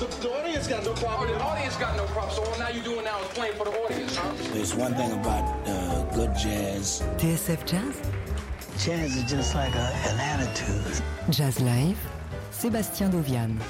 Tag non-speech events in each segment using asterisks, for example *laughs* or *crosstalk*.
The, the audience got no problem. The audience got no problem. So all now you doing now is playing for the audience, huh? There's one thing about uh, good jazz. TSF Jazz? Jazz is just like a, an attitude. Jazz Live, Sébastien Dovian.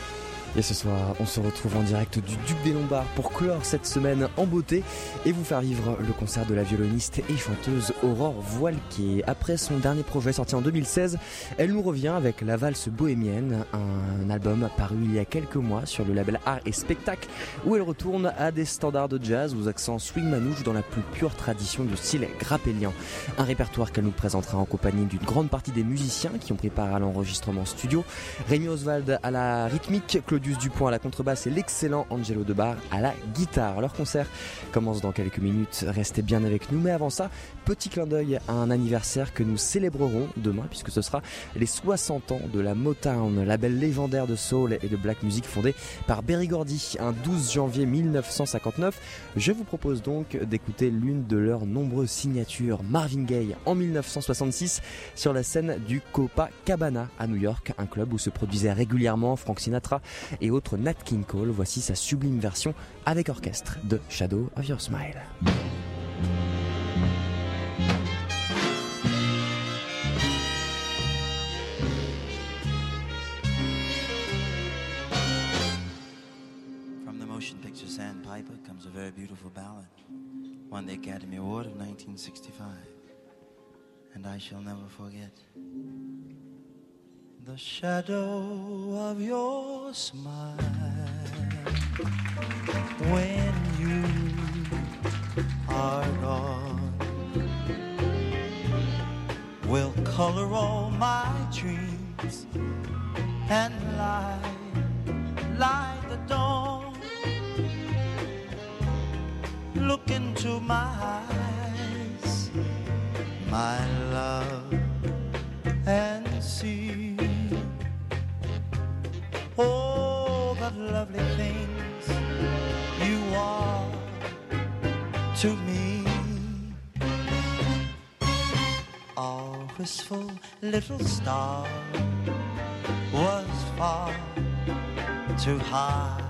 Et ce soir, on se retrouve en direct du Duc des Lombards pour clore cette semaine en beauté et vous faire vivre le concert de la violoniste et chanteuse Aurore Voilquier. Après son dernier projet sorti en 2016, elle nous revient avec La Valse Bohémienne, un album paru il y a quelques mois sur le label Art et Spectacle, où elle retourne à des standards de jazz aux accents swing manouche dans la plus pure tradition du style grappélien. Un répertoire qu'elle nous présentera en compagnie d'une grande partie des musiciens qui ont pris part à l'enregistrement studio. Rémi Oswald à la rythmique, Claude Dupont à la contrebasse et l'excellent Angelo Debar à la guitare. Leur concert commence dans quelques minutes. Restez bien avec nous. Mais avant ça, petit clin d'œil à un anniversaire que nous célébrerons demain puisque ce sera les 60 ans de la Motown, label légendaire de soul et de black music fondé par Berry Gordy un 12 janvier 1959. Je vous propose donc d'écouter l'une de leurs nombreuses signatures, Marvin Gaye en 1966 sur la scène du Copacabana à New York, un club où se produisait régulièrement Frank Sinatra et autres Nat King Cole. Voici sa sublime version avec orchestre de Shadow of Your Smile. Comes a very beautiful ballad, won the Academy Award of 1965, and I shall never forget. The shadow of your smile when you are gone will color all my dreams and light, light the dawn. Look into my eyes, my love, and see all the lovely things you are to me. Our wistful little star was far too high.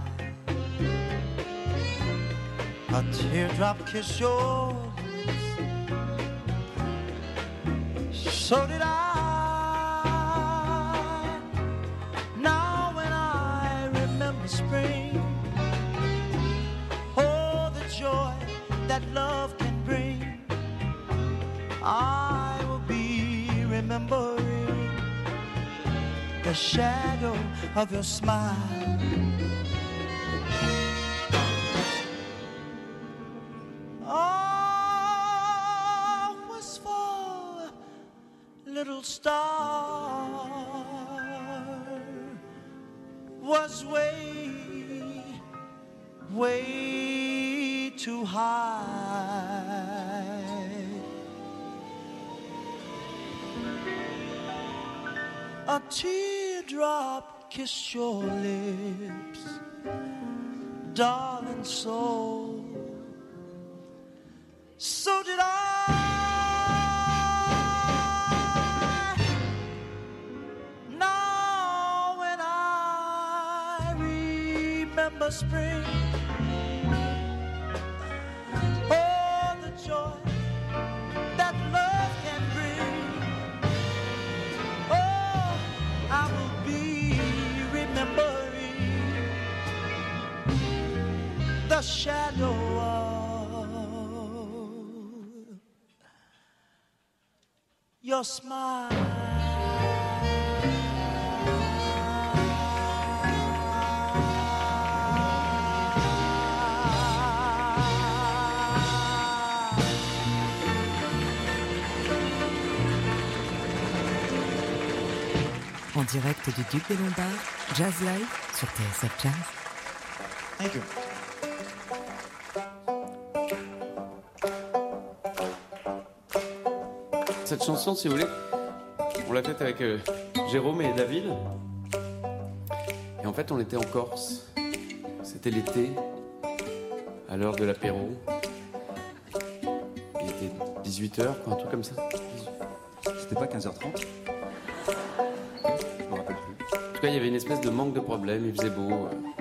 A teardrop kiss yours, so did I. spring, oh the joy that love can bring, I will be remembering the shadow of your smile. Teardrop kissed your lips, darling soul. So did I. Now when I remember spring, the shadow of your smile. En direct du Duc des Lombards, Jazz Live sur TSF Jazz. Thank you. Cette chanson, si vous voulez, on l'a faite avec euh, Jérôme et David. Et en fait, on était en Corse. C'était l'été, à l'heure de l'apéro. Il était 18h, un truc comme ça. C'était pas 15h30 Je me rappelle plus. En tout cas, il y avait une espèce de manque de problème, il faisait beau. euh.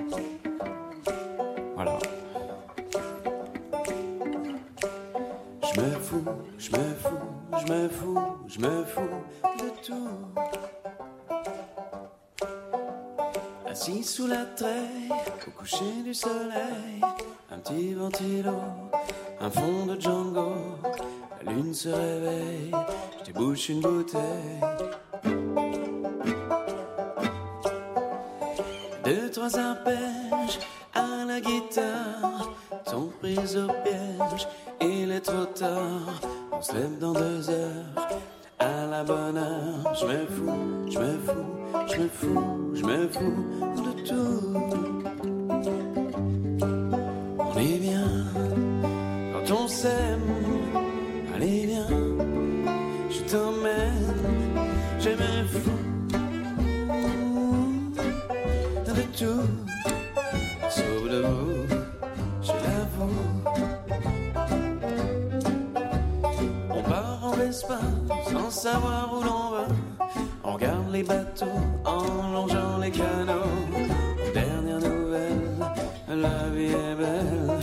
Au coucher du soleil, un petit ventilo, un fond de Django. La lune se réveille, je débouche une bouteille. Deux, trois arpèges à la guitare sont prises au piège. Il est trop tard, on se lève dans deux heures. À la bonne heure, je me fous, je me fous, je me fous, je me fous de tout. Savoir où l'on va. On regarde les bateaux en longeant les canaux. Dernière nouvelle, la vie est belle.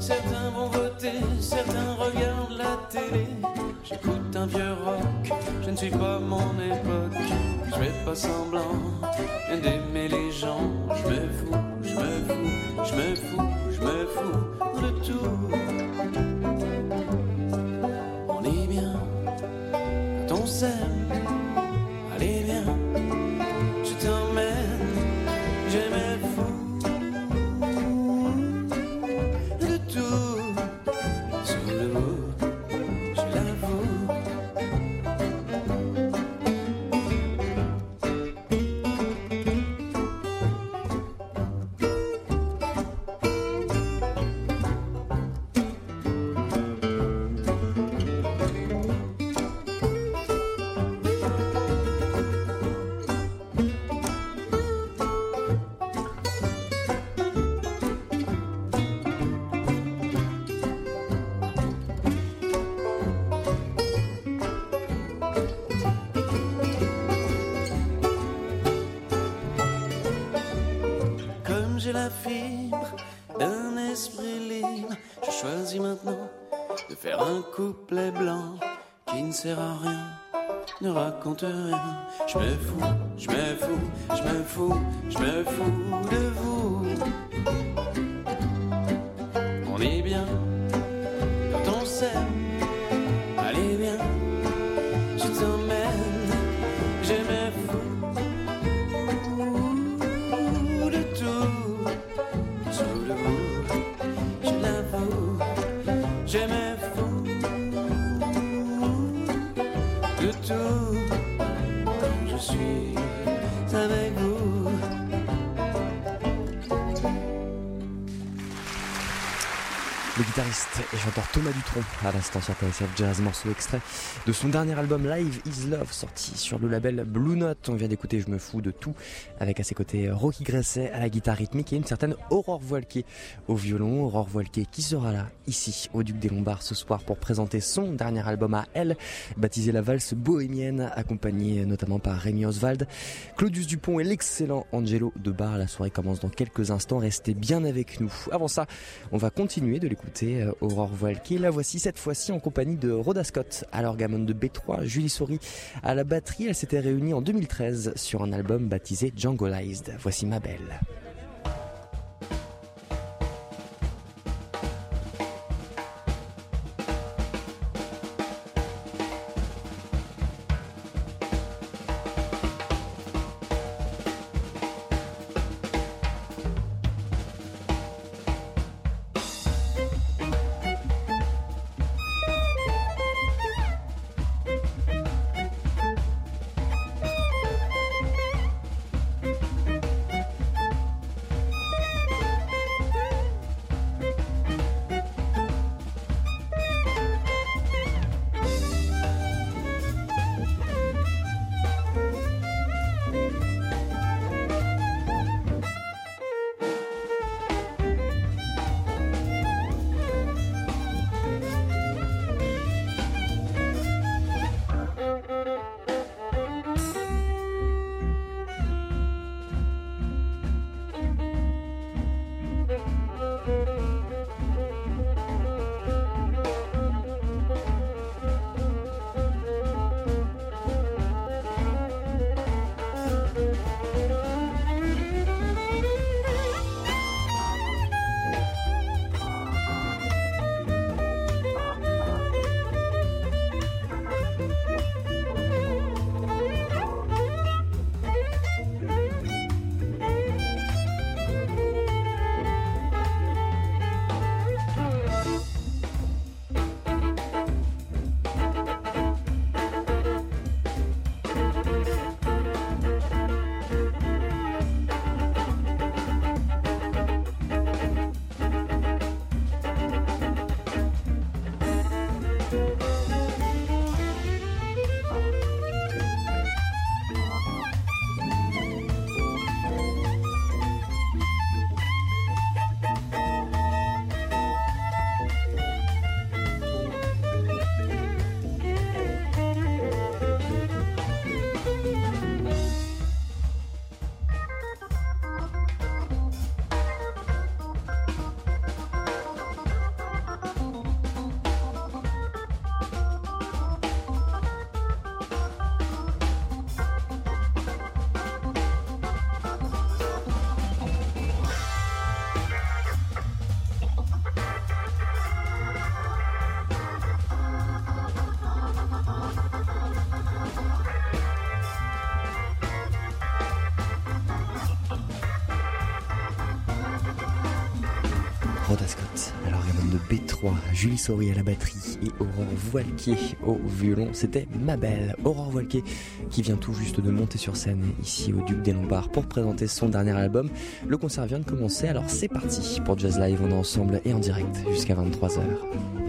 Certains vont voter, certains regardent la télé. J'écoute un vieux rock, je ne suis pas mon époque. Je fais pas semblant d'aimer les gens. Je me fous, je me fous, je me fous, je me fous de tout. Sert à rien, ne raconte rien. Je me fous, je me fous, je me fous, je me fous de vous. Guitariste et chanteur Thomas Dutronc à l'instant sur TSF Jazz, morceau extrait de son dernier album Live Is Love sorti sur le label Blue Note. On vient d'écouter Je me fous de tout avec à ses côtés Rocky Gresset à la guitare rythmique et une certaine Aurore Voilquet au violon. Aurore Voilquet qui sera là ici au Duc des Lombards ce soir pour présenter son dernier album à elle, baptisé La Valse Bohémienne, accompagné notamment par Rémi Oswald, Claudius Dupont et l'excellent Angelo de Bar. La soirée commence dans quelques instants, restez bien avec nous. Avant ça, on va continuer de l'écouter euh, Aurore Voilquet. La voici cette fois-ci en compagnie de Rhoda Scott à l'orgamon de B3, Julie Souris à la batterie. Elle s'était réunie en 2013 sur un album baptisé Djangoized. Voici ma belle. Julie Sori à la batterie et Aurore Voilquier au violon. C'était ma belle Aurore Voilquier qui vient tout juste de monter sur scène ici au Duc des Lombards pour présenter son dernier album. Le concert vient de commencer, alors c'est parti pour Jazz Live, on est ensemble et en direct jusqu'à 23h.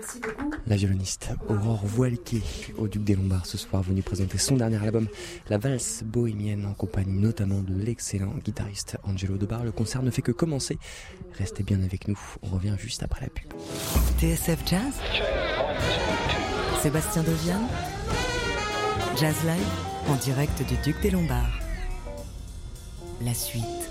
Merci beaucoup. La violoniste Aurore Voilquet au Duc des Lombards ce soir venue présenter son dernier album La valse bohémienne en compagnie notamment de l'excellent guitariste Angelo Debar. Le concert ne fait que commencer. Restez bien avec nous. On revient juste après la pub. TSF Jazz Sébastien Deviane Jazz Live en direct du Duc des Lombards. La suite.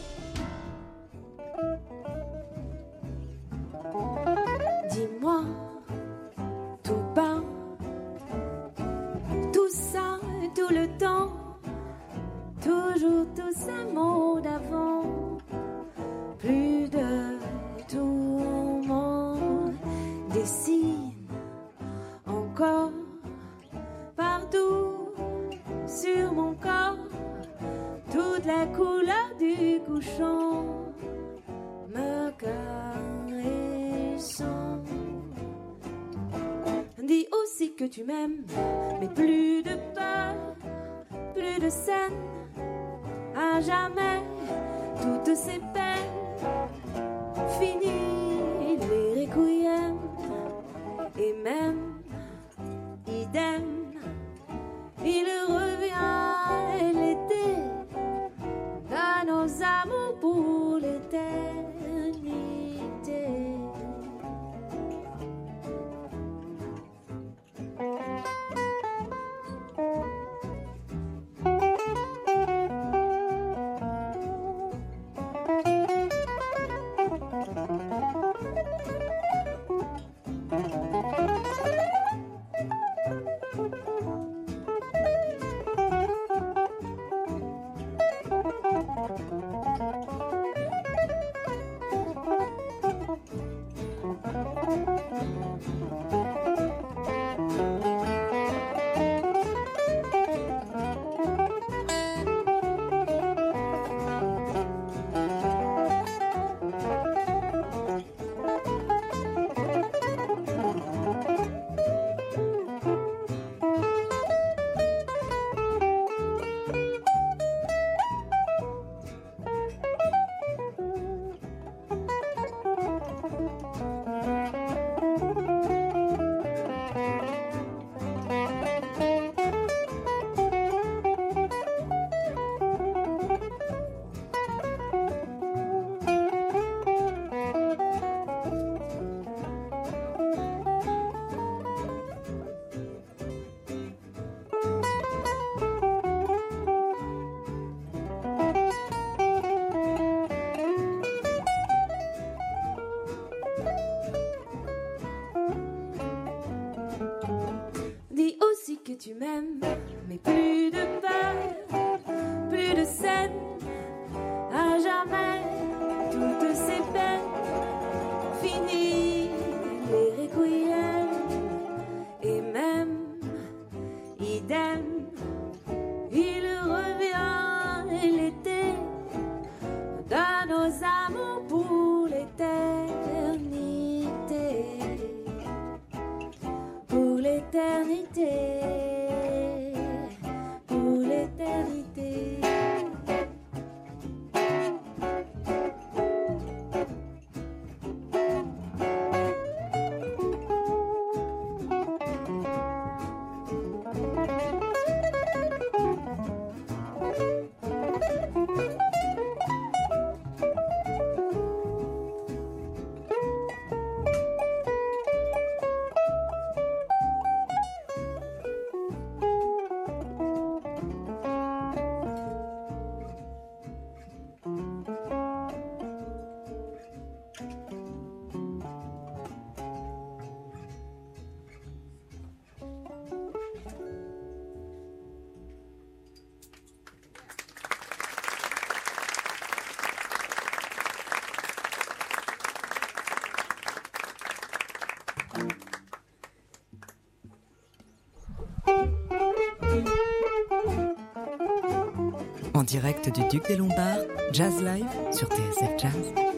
En direct du Duc des Lombards, Jazz Live sur TSF Jazz.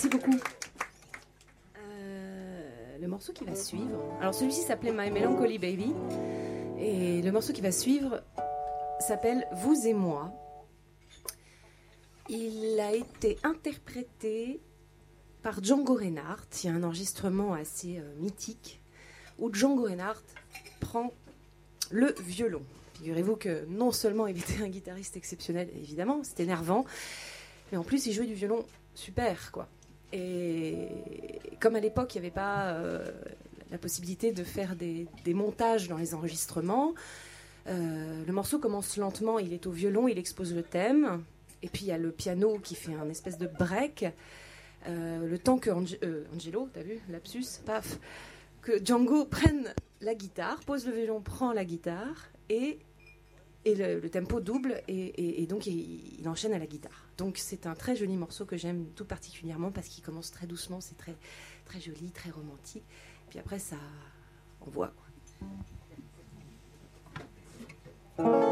Merci beaucoup. Euh, le morceau qui va suivre. Alors celui-ci s'appelait My Melancholy Baby. Et le morceau qui va suivre s'appelle Vous et moi. Il a été interprété par Django Reinhardt. Il y a un enregistrement assez euh, mythique où Django Reinhardt prend le violon. Figurez-vous que non seulement il était un guitariste exceptionnel, évidemment, c'était énervant, mais en plus il jouait du violon super, quoi. Et comme à l'époque, il n'y avait pas euh, la possibilité de faire des, montages dans les enregistrements, euh, le morceau commence lentement, il est au violon, il expose le thème, et puis il y a le piano qui fait un espèce de break. Euh, le temps que Ange Angelo, t'as vu, lapsus, paf, que Django prenne la guitare, pose le violon, prend la guitare, et, et le, tempo double, et, donc il, enchaîne à la guitare. Donc c'est un très joli morceau que j'aime tout particulièrement parce qu'il commence très doucement, c'est très, très joli, très romantique. Puis après, ça envoie. Quoi.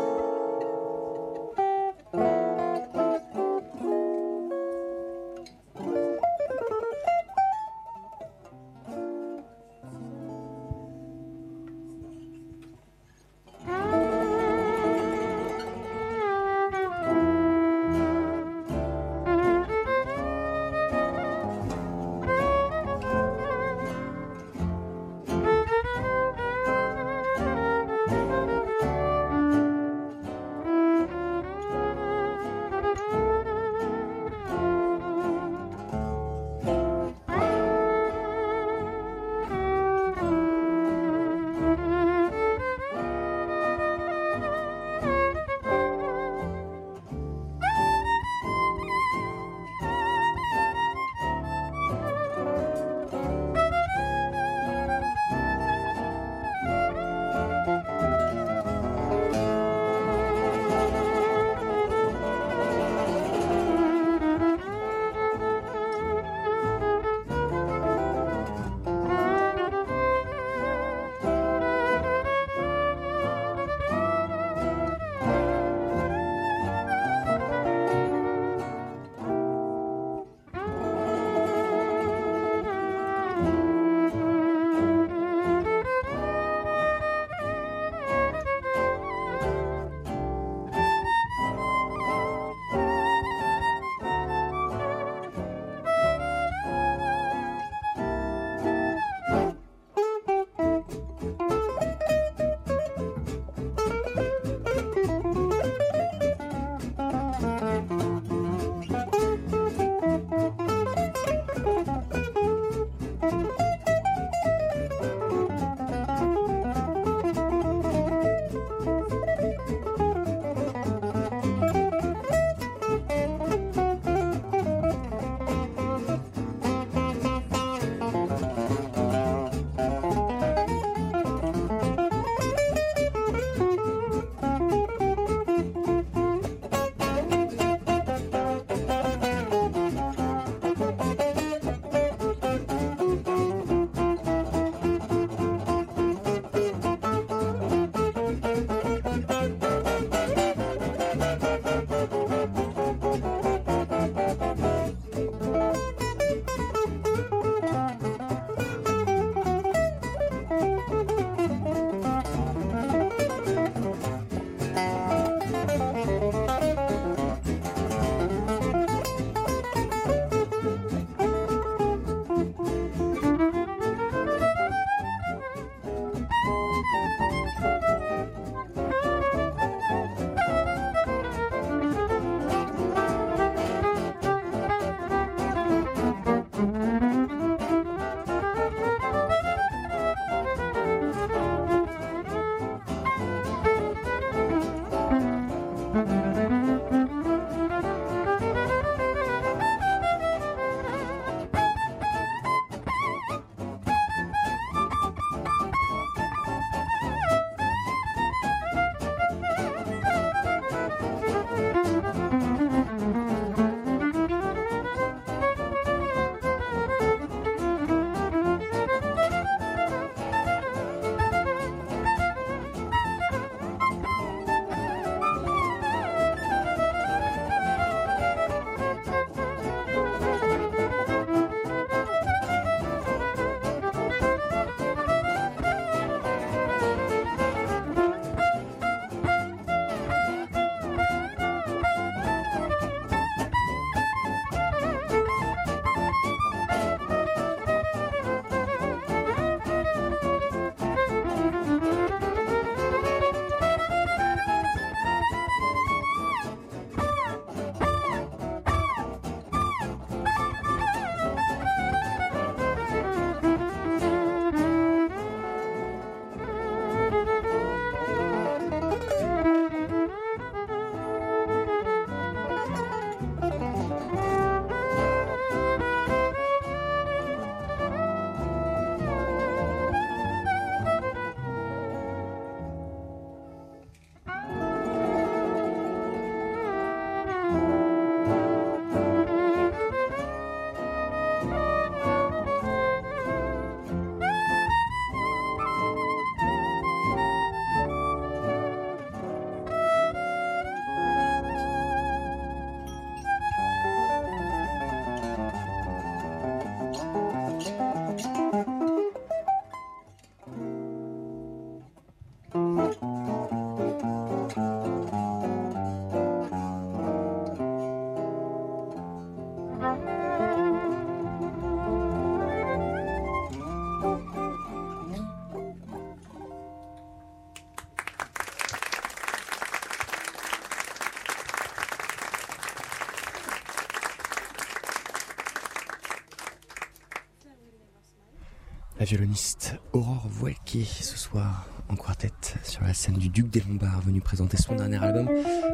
La violoniste Aurore Voilquier ce soir en quartet sur la scène du Duc des Lombards venu présenter son dernier album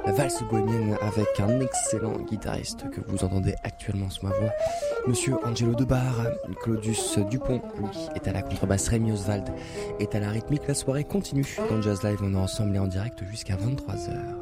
La valse bohémienne avec un excellent guitariste que vous entendez actuellement sous ma voix Monsieur Angelo Debar, Claudius Dupont lui est à la contrebasse, Rémi Oswald est à la rythmique. La soirée continue dans Jazz Live. On est ensemble et en direct jusqu'à 23h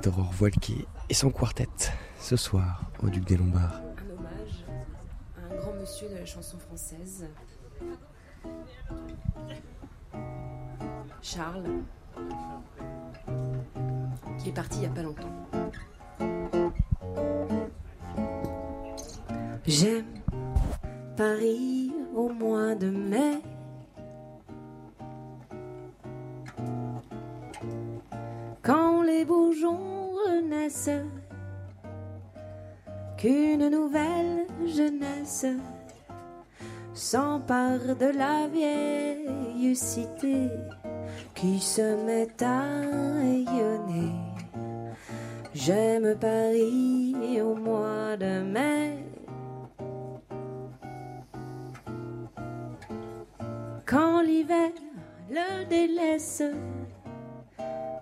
Violoniste Aurore et son quartet ce soir au Duc des Lombards. Un hommage à un grand monsieur de la chanson française, Charles, qui est parti il n'y a pas longtemps.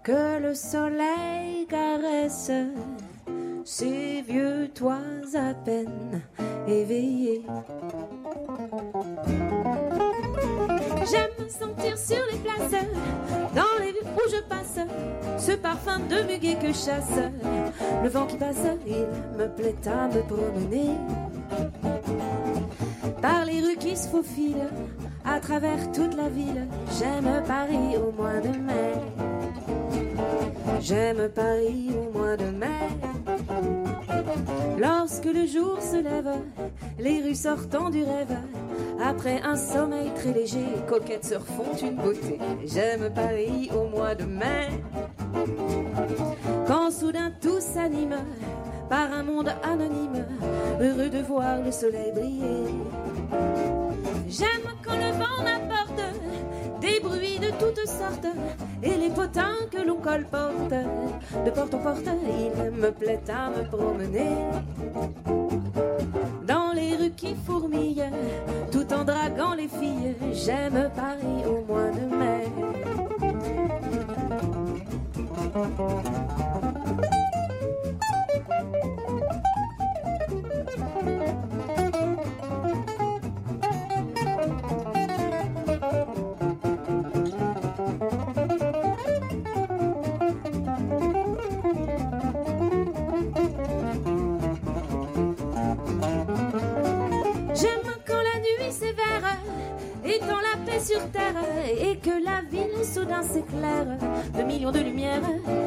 Que le soleil caresse ces vieux toits à peine éveillés. J'aime sentir sur les places, dans les villes où je passe, ce parfum de muguet que chasse. Le vent qui passe, il me plaît à me promener. Par les rues qui se faufilent, à travers toute la ville, j'aime Paris au mois de mai. J'aime Paris au mois de mai. Lorsque le jour se lève, les rues sortant du rêve, après un sommeil très léger, coquettes se refont une beauté. J'aime Paris au mois de mai. Quand soudain tout s'anime par un monde anonyme, heureux de voir le soleil briller. J'aime quand le vent m'apporte des bruits de toutes sortes et les potins que l'on colporte de porte en porte. Il me plaît à me promener dans les rues qui fourmillent, tout en draguant les filles. J'aime Paris au mois de mai. Sur terre et que la ville soudain s'éclaire de millions de lumières.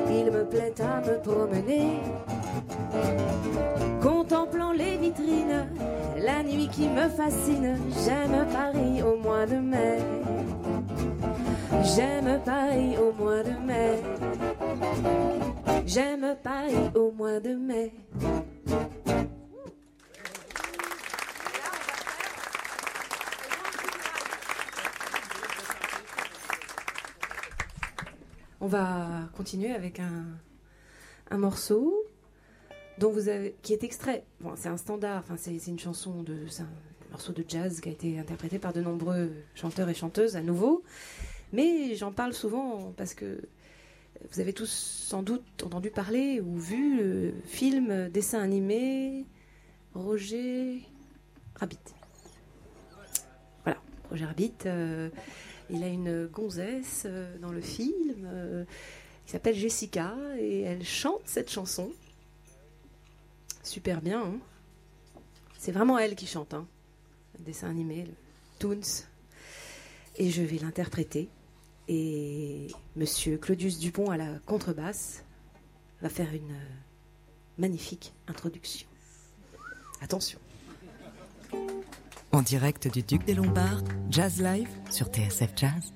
Il me plaît à me promener, contemplant les vitrines, la nuit qui me fascine. J'aime Paris au mois de mai. J'aime Paris au mois de mai. J'aime Paris au mois de mai. On va continuer avec un, un morceau dont vous avez, qui est extrait. C'est un standard, c'est une chanson de. C'est un morceau de jazz qui a été interprété par de nombreux chanteurs et chanteuses à nouveau. Mais j'en parle souvent parce que vous avez tous sans doute entendu parler ou vu le film dessin animé Roger Rabbit. Voilà, Roger Rabbit. euh, il a une gonzesse euh, dans le film euh, qui s'appelle Jessica et elle chante cette chanson. Super bien. hein. C'est vraiment elle qui chante. Hein. Dessin animé, le Toons. Et je vais l'interpréter. Et monsieur Claudius Dupont à la contrebasse va faire une euh, magnifique introduction. Attention. En direct du Duc des Lombards, Jazz Live sur TSF Jazz.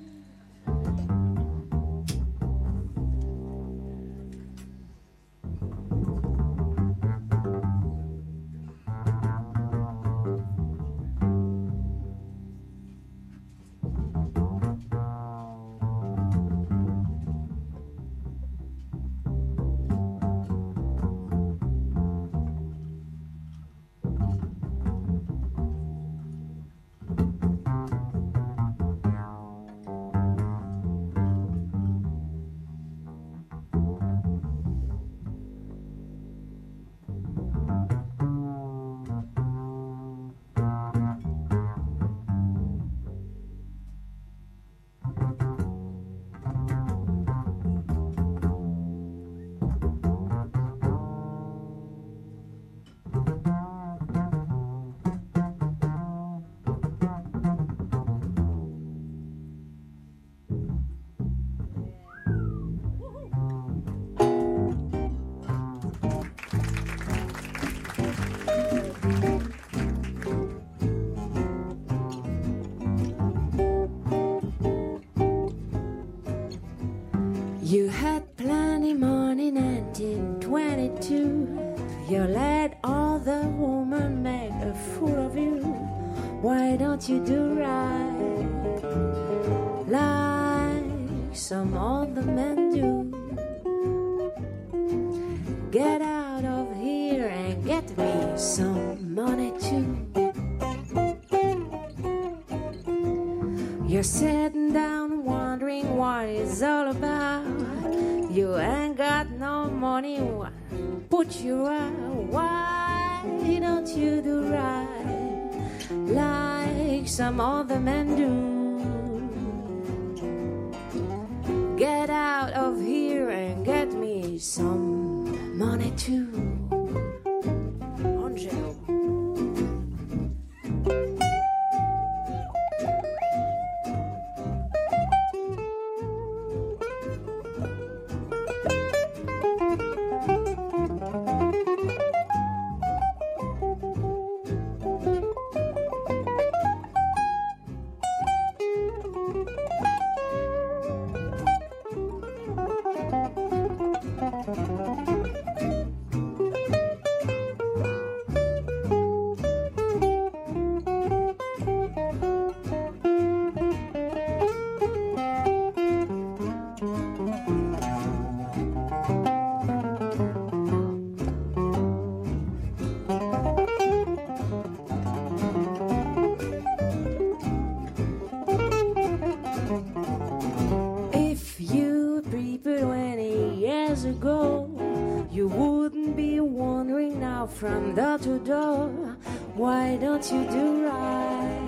Don't you do right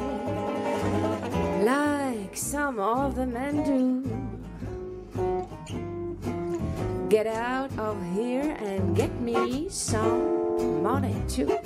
like some of the men do? Get out of here and get me some money too.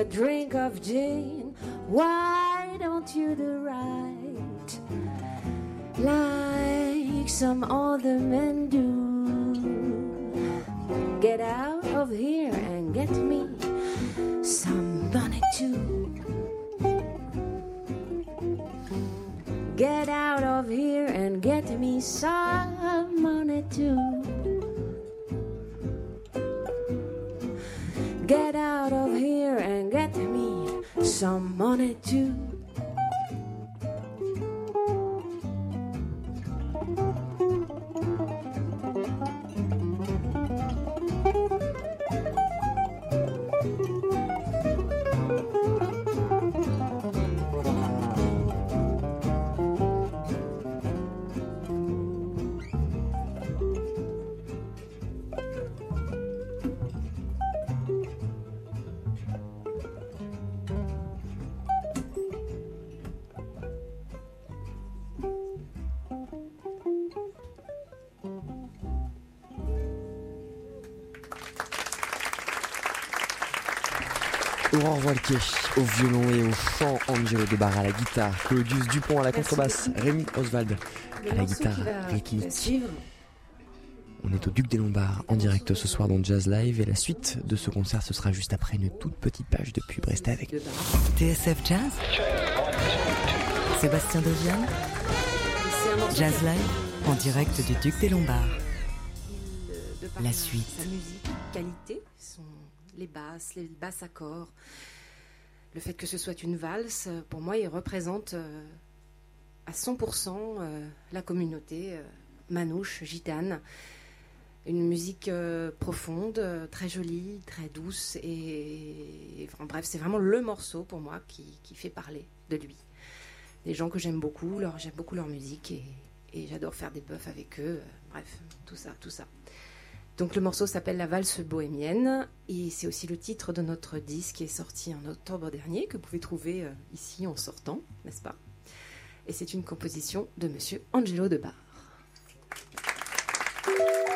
A drink of gin. Why don't you do right like some other men do? Get out of here and get me some money too. Get out of here and get me some money too. Get some money too. Au violon et au chant, Angelo Debar à la guitare, Claudius Dupont à la contrebasse. Rémi Oswald à la guitare, Ricky On est au Duc des Lombards en direct ce soir dans Jazz Live et la suite de ce concert ce sera juste après une toute petite page de pub. Restez avec. de. TSF Jazz Sébastien morceau Jazz Live en direct du Duc des Lombards. de par La suite. Sa musique, qualité, son, les basses, les basses accords. Le fait que ce soit une valse, pour moi, il représente euh, à 100% euh, la communauté euh, manouche, gitane. Une musique profonde, très jolie, très douce. Et, bref, c'est vraiment le morceau pour moi qui, fait parler de lui. Des gens que j'aime beaucoup, j'aime beaucoup leur musique et, j'adore faire des buffs avec eux. bref, tout ça, tout ça. Donc le morceau s'appelle La valse bohémienne et c'est aussi le titre de notre disque qui est sorti en octobre dernier que vous pouvez trouver euh, ici en sortant, n'est-ce pas? Et c'est une composition de monsieur Angelo Debar. C'est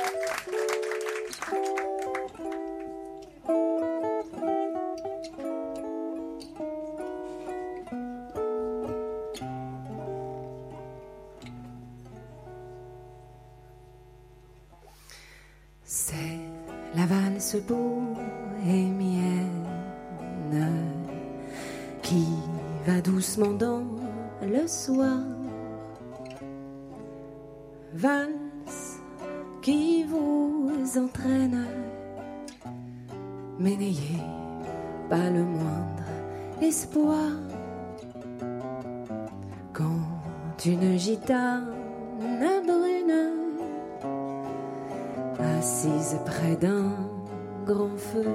Valse qui vous entraîne, mais n'ayez pas le moindre espoir. Quand une gitane brune assise près d'un grand feu.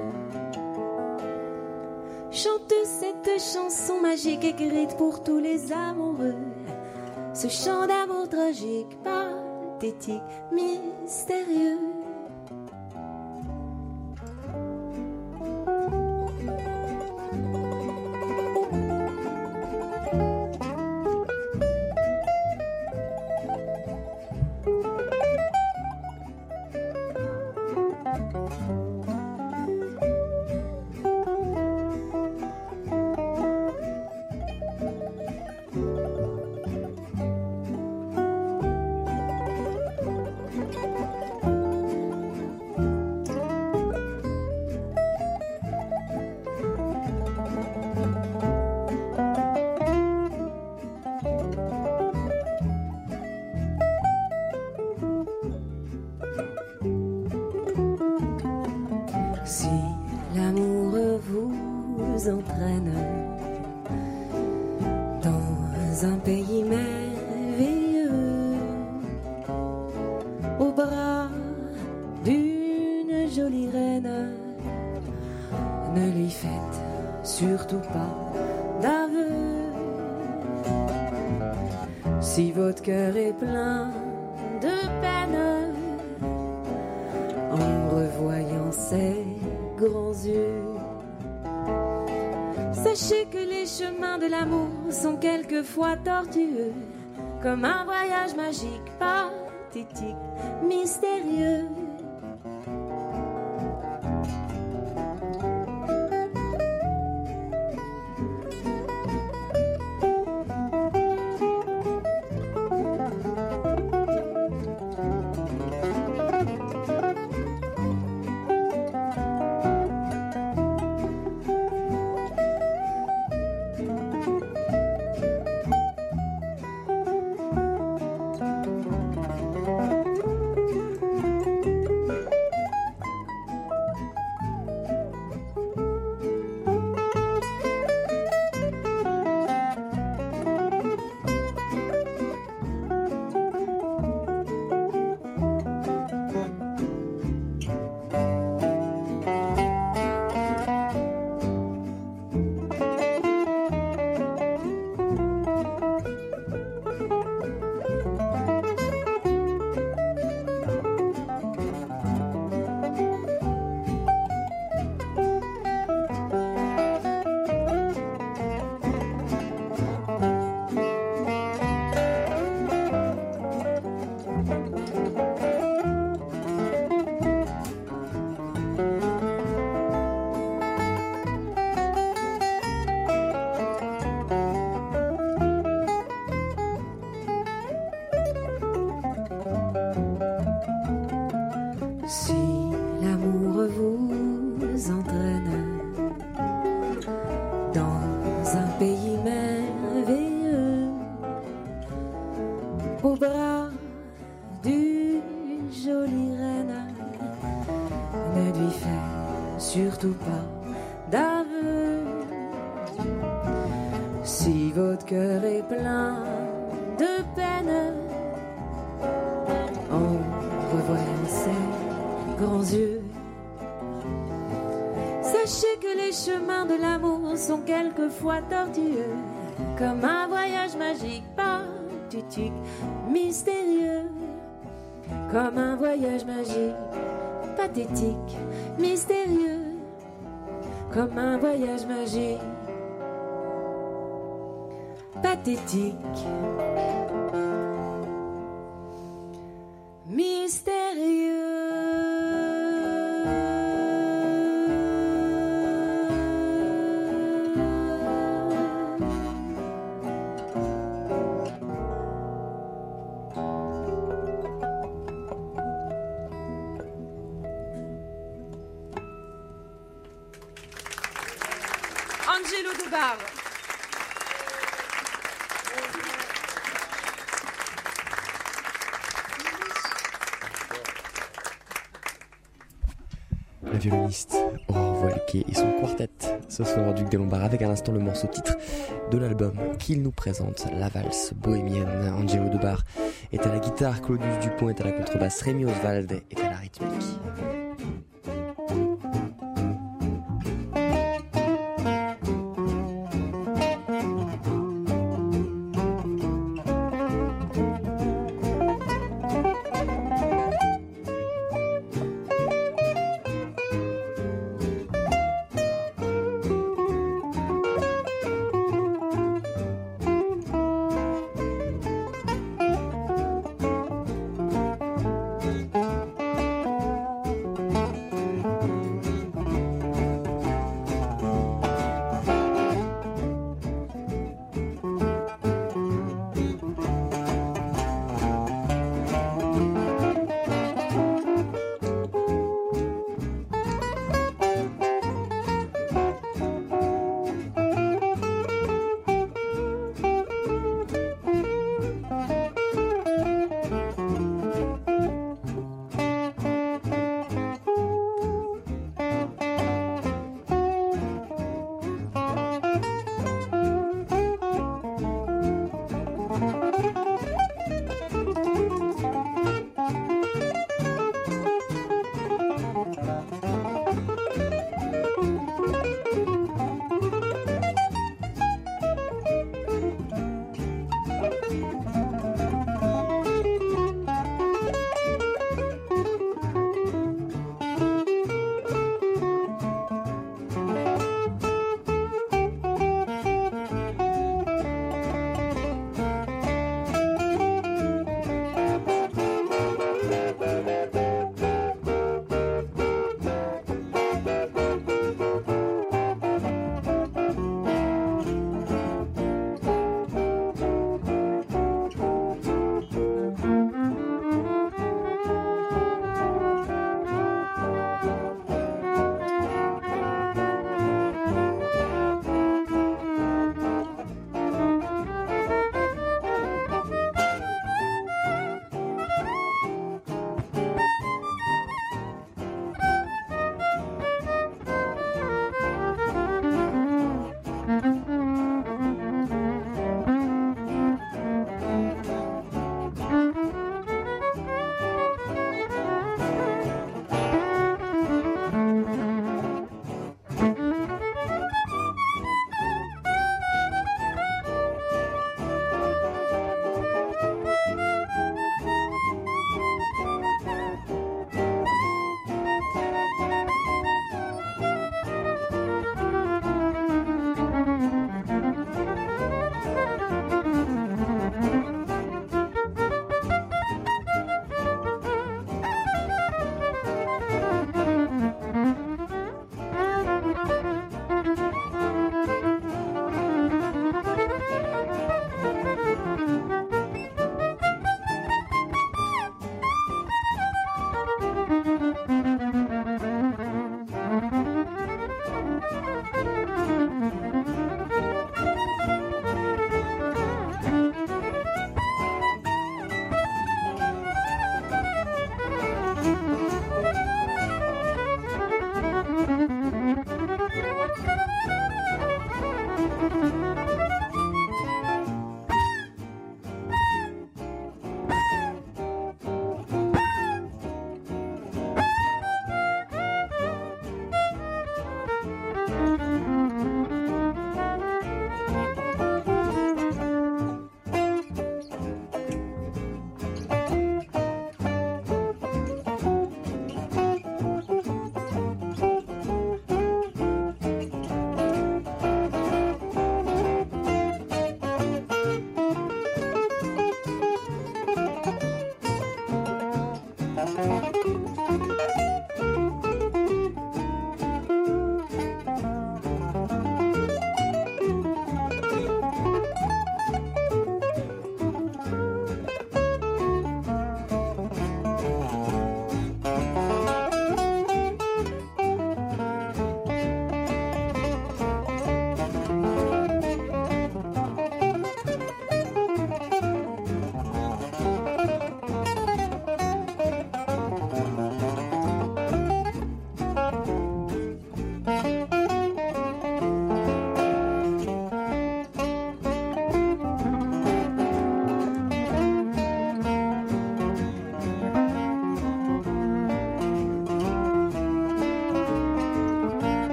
Chante cette chanson magique écrite pour tous les amoureux. Ce chant d'amour tragique, pathétique, mystérieux. Quelquefois tortueux, comme un voyage magique, pathétique, mystérieux, comme un voyage magique, pathétique, mystérieux, comme un voyage magique pathétique, Lombards avec à l'instant le morceau titre de l'album qu'il nous présente, La valse bohémienne. Angelo Debar est à la guitare, Claudius Dupont est à la contrebasse, Rémi Oswald est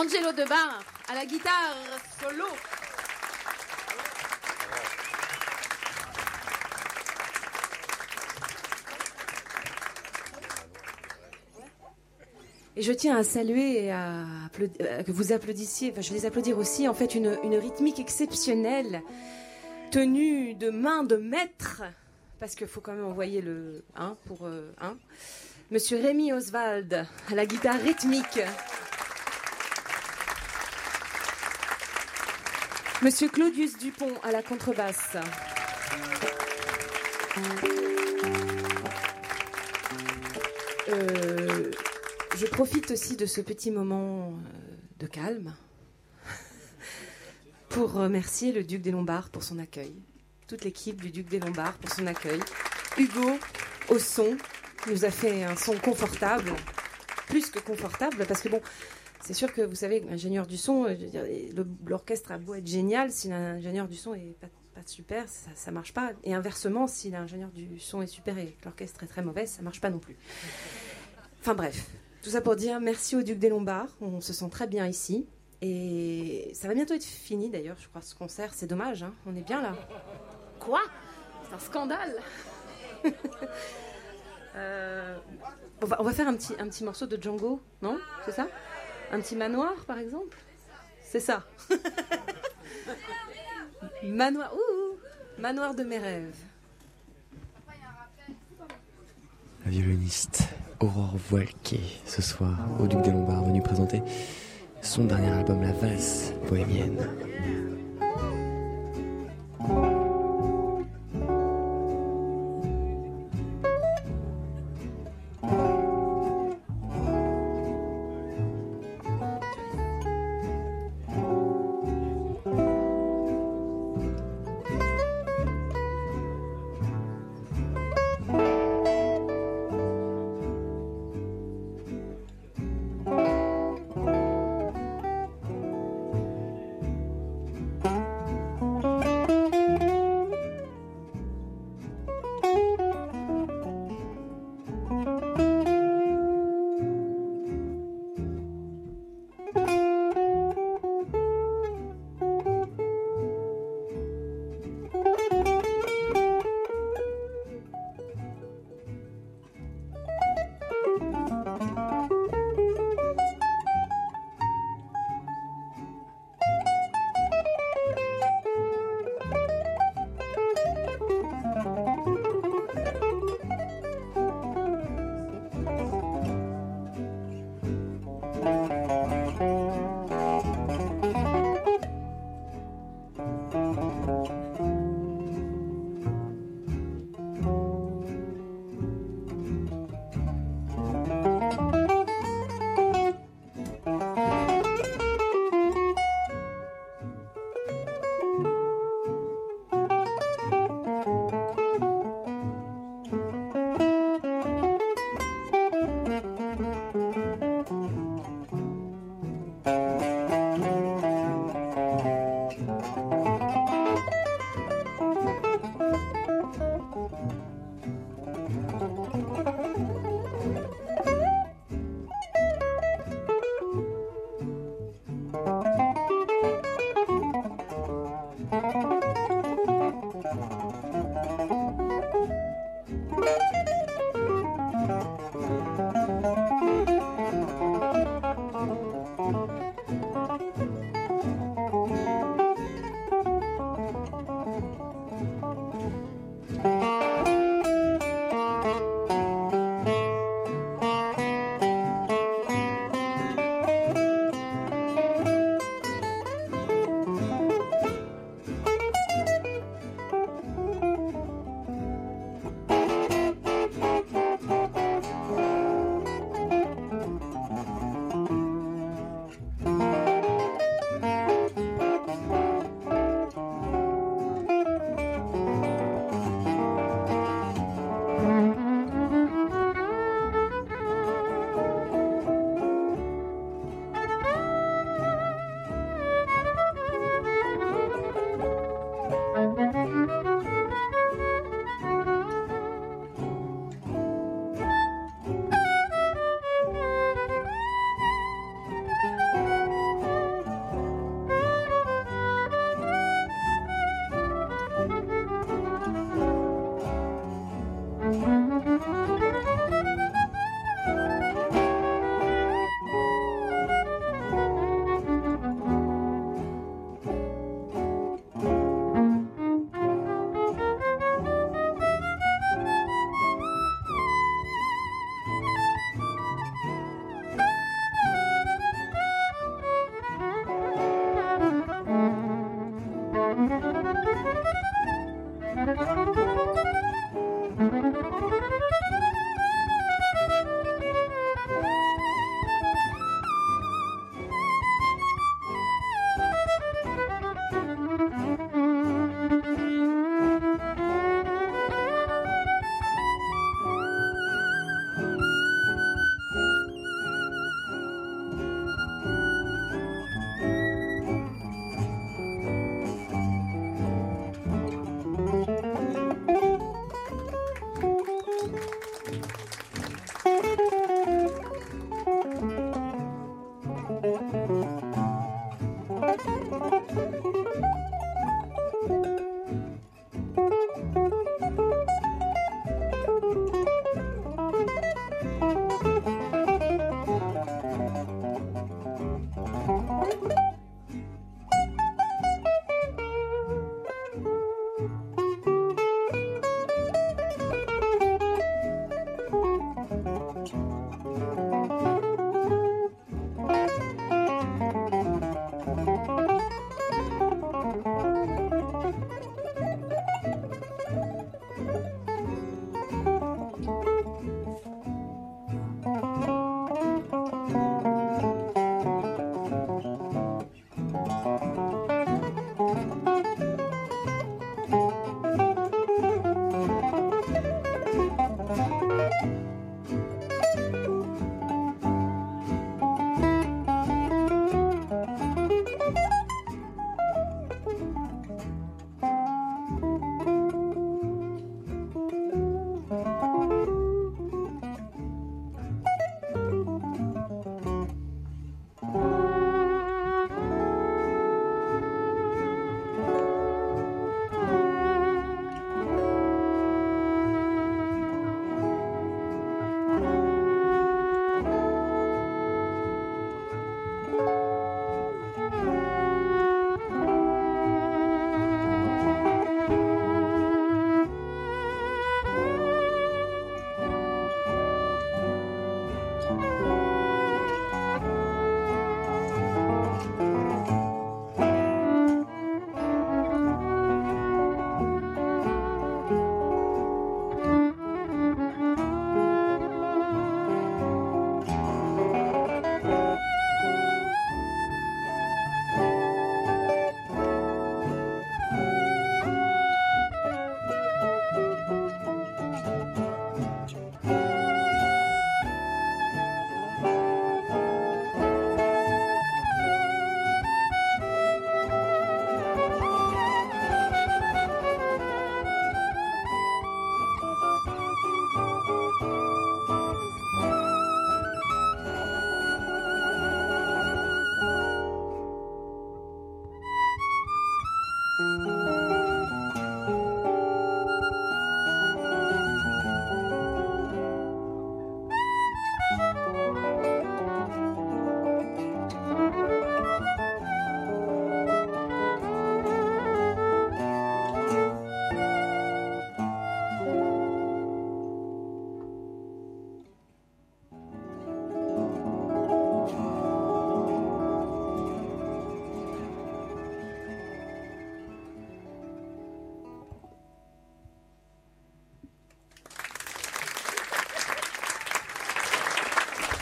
Angelo Debar à la guitare solo. Et je tiens à saluer et à euh, que vous applaudissiez, enfin je vais les applaudir aussi, en fait une, rythmique exceptionnelle, tenue de main de maître, parce qu'il faut quand même envoyer le 1 pour euh, un. Monsieur Rémi Oswald à la guitare rythmique. Monsieur Claudius Dupont à la contrebasse. Euh, je profite aussi de ce petit moment euh, de calme *laughs* pour remercier le Duc des Lombards pour son accueil, toute l'équipe du Duc des Lombards pour son accueil. Hugo au son nous a fait un son confortable, plus que confortable, parce que bon, c'est sûr que vous savez, l'ingénieur du son, euh, l'orchestre a beau être génial, si l'ingénieur du son est pas, pas super, ça, ça marche pas. Et inversement, si l'ingénieur du son est super et que l'orchestre est très mauvais, ça marche pas non plus. Enfin bref, tout ça pour dire merci au Duc des Lombards, on se sent très bien ici. Et ça va bientôt être fini d'ailleurs, je crois, ce concert. C'est dommage, hein on est bien là. Quoi? C'est un scandale *laughs* Euh, on, va, on va faire un petit, un petit morceau de Django, non? C'est ça? Un petit manoir, par exemple C'est ça. *laughs* manoir, ouh, manoir de mes rêves. La violoniste Aurore Voilquet, ce soir au Duc des Lombards, venue présenter son dernier album, La Valse Bohémienne.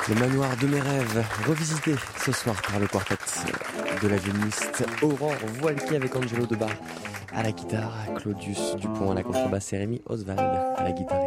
Le manoir de mes rêves, revisité ce soir par le quartet de la violoniste Aurore Voilquier avec Angelo Debar à la guitare, Claudius Dupont à la contrebasse et Rémi Oswald à la guitare.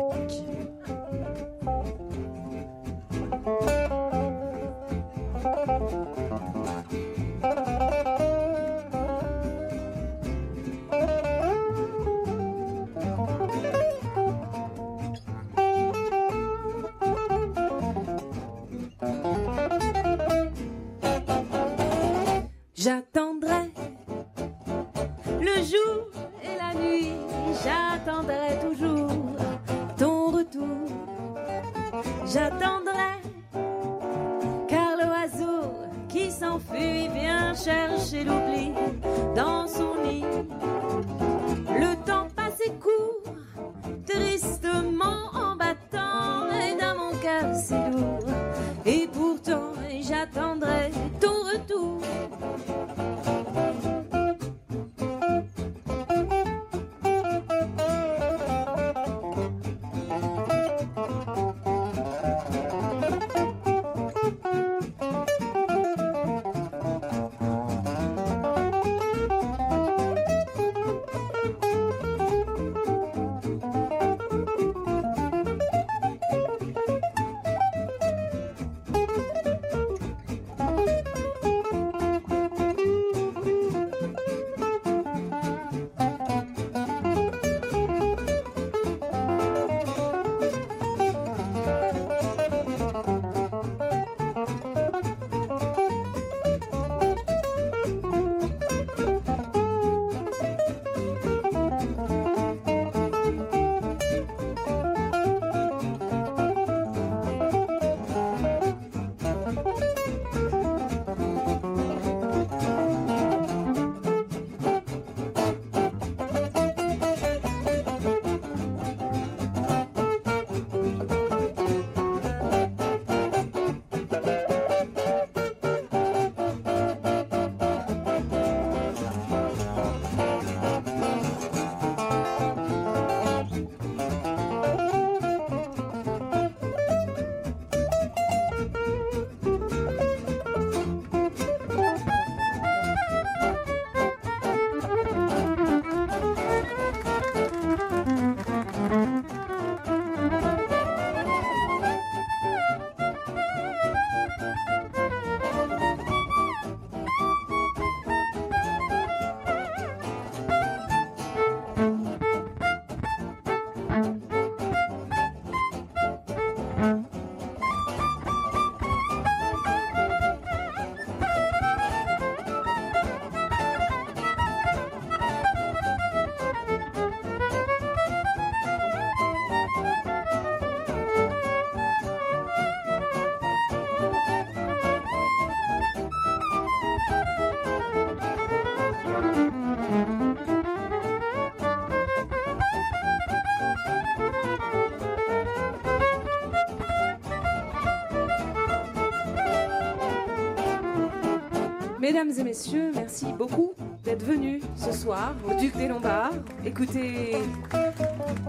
Mesdames et messieurs, merci beaucoup d'être venus ce soir au Duc des Lombards. Écoutez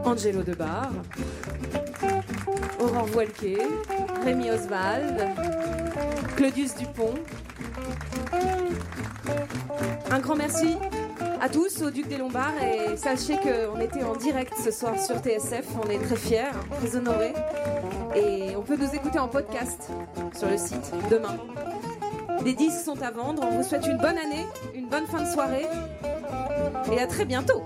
Angelo Debar, Aurore Voilquet, Rémi Oswald, Claudius Dupont. Un grand merci à tous au Duc des Lombards et sachez qu'on était en direct ce soir sur TSF. On est très fiers, très honorés. Et on peut nous écouter en podcast sur le site demain. Des disques sont à vendre. On vous souhaite une bonne année, une bonne fin de soirée et à très bientôt.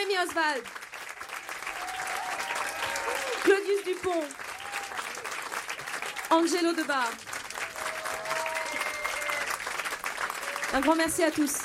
Rémi Oswald, Claudius Dupont, Angelo Debar. Un grand merci à tous.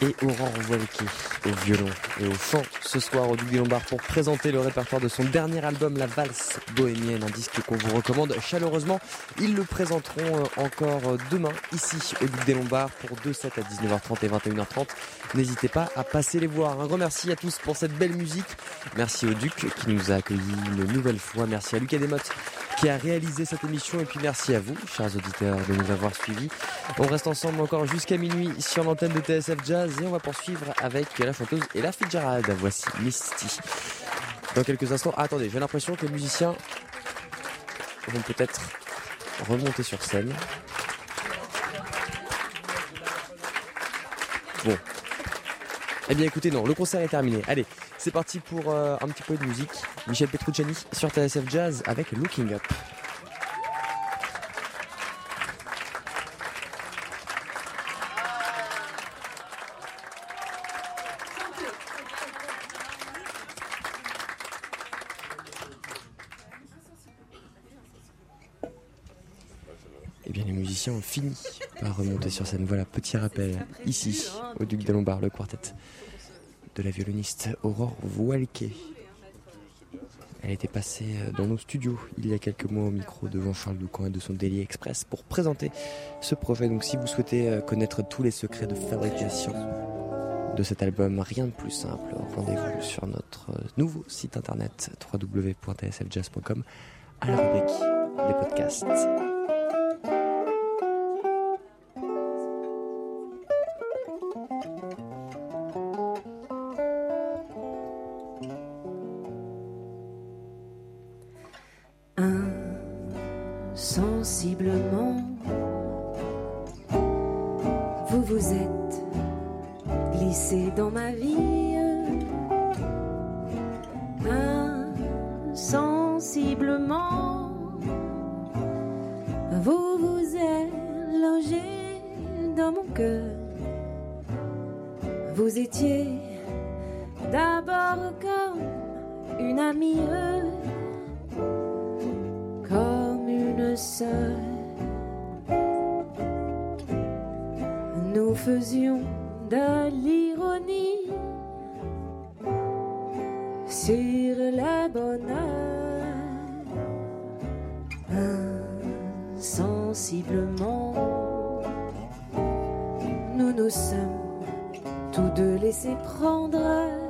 et Aurore Voilquet au violon et au chant ce soir au Duc des Lombards pour présenter le répertoire de son dernier album La Valse Bohémienne, un disque qu'on vous recommande chaleureusement. Ils le présenteront euh, encore euh, demain ici au Duc des Lombards pour deux sets à 19h30 et 21h30. N'hésitez pas à passer les voir. Un grand merci à tous pour cette belle musique. Merci au Duc qui nous a accueillis une nouvelle fois. Merci à Lucas Desmottes qui a réalisé cette émission et puis merci à vous, chers auditeurs, de nous avoir suivis. On reste ensemble encore jusqu'à minuit sur l'antenne de TSF Jazz et on va poursuivre avec la chanteuse Ella Fitzgerald. Voici Misty. Dans quelques instants, attendez, j'ai l'impression que les musiciens vont peut-être remonter sur scène. Bon. Eh bien écoutez, non, le concert est terminé. Allez, c'est parti pour euh, un petit peu de musique. Michel Petrucciani sur TSF Jazz avec Looking Up. Eh bien, les musiciens ont fini par remonter sur scène. Voilà, petit rappel, ici, au Duc des Lombards, le quartet de la violoniste Aurore Voilquet. Elle était passée euh, dans nos studios il y a quelques mois au micro de Jean-Charles Doucan et de son Daily Express pour présenter ce projet. Donc si vous souhaitez euh, connaître tous les secrets de fabrication de cet album, rien de plus simple, rendez-vous sur notre euh, nouveau site internet www.tsfjazz.com à la rubrique des podcasts. Nous faisions de l'ironie sur le bonheur. Insensiblement, nous nous sommes tous deux laissés prendre.